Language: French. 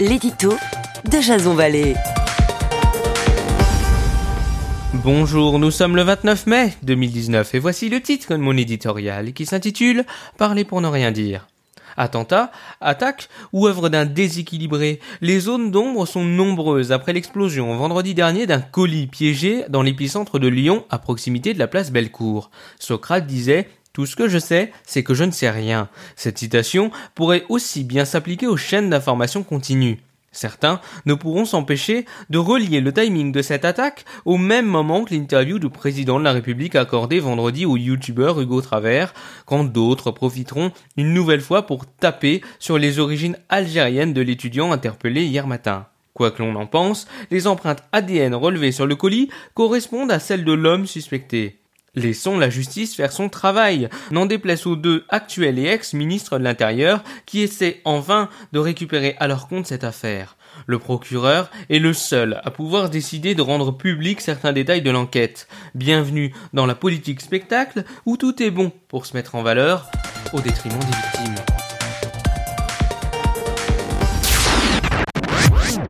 l'édito de Jason Vallée. Bonjour, nous sommes le 29 mai 2019 et voici le titre de mon éditorial qui s'intitule Parler pour ne rien dire. Attentat, attaque ou œuvre d'un déséquilibré, les zones d'ombre sont nombreuses après l'explosion vendredi dernier d'un colis piégé dans l'épicentre de Lyon à proximité de la place Bellecour. Socrate disait tout ce que je sais, c'est que je ne sais rien. Cette citation pourrait aussi bien s'appliquer aux chaînes d'information continue. Certains ne pourront s'empêcher de relier le timing de cette attaque au même moment que l'interview du président de la République accordée vendredi au youtubeur Hugo Travers, quand d'autres profiteront une nouvelle fois pour taper sur les origines algériennes de l'étudiant interpellé hier matin. Quoi que l'on en pense, les empreintes ADN relevées sur le colis correspondent à celles de l'homme suspecté. Laissons la justice faire son travail, n'en déplaise aux deux actuels et ex-ministres de l'Intérieur qui essaient en vain de récupérer à leur compte cette affaire. Le procureur est le seul à pouvoir décider de rendre public certains détails de l'enquête. Bienvenue dans la politique spectacle où tout est bon pour se mettre en valeur au détriment des victimes.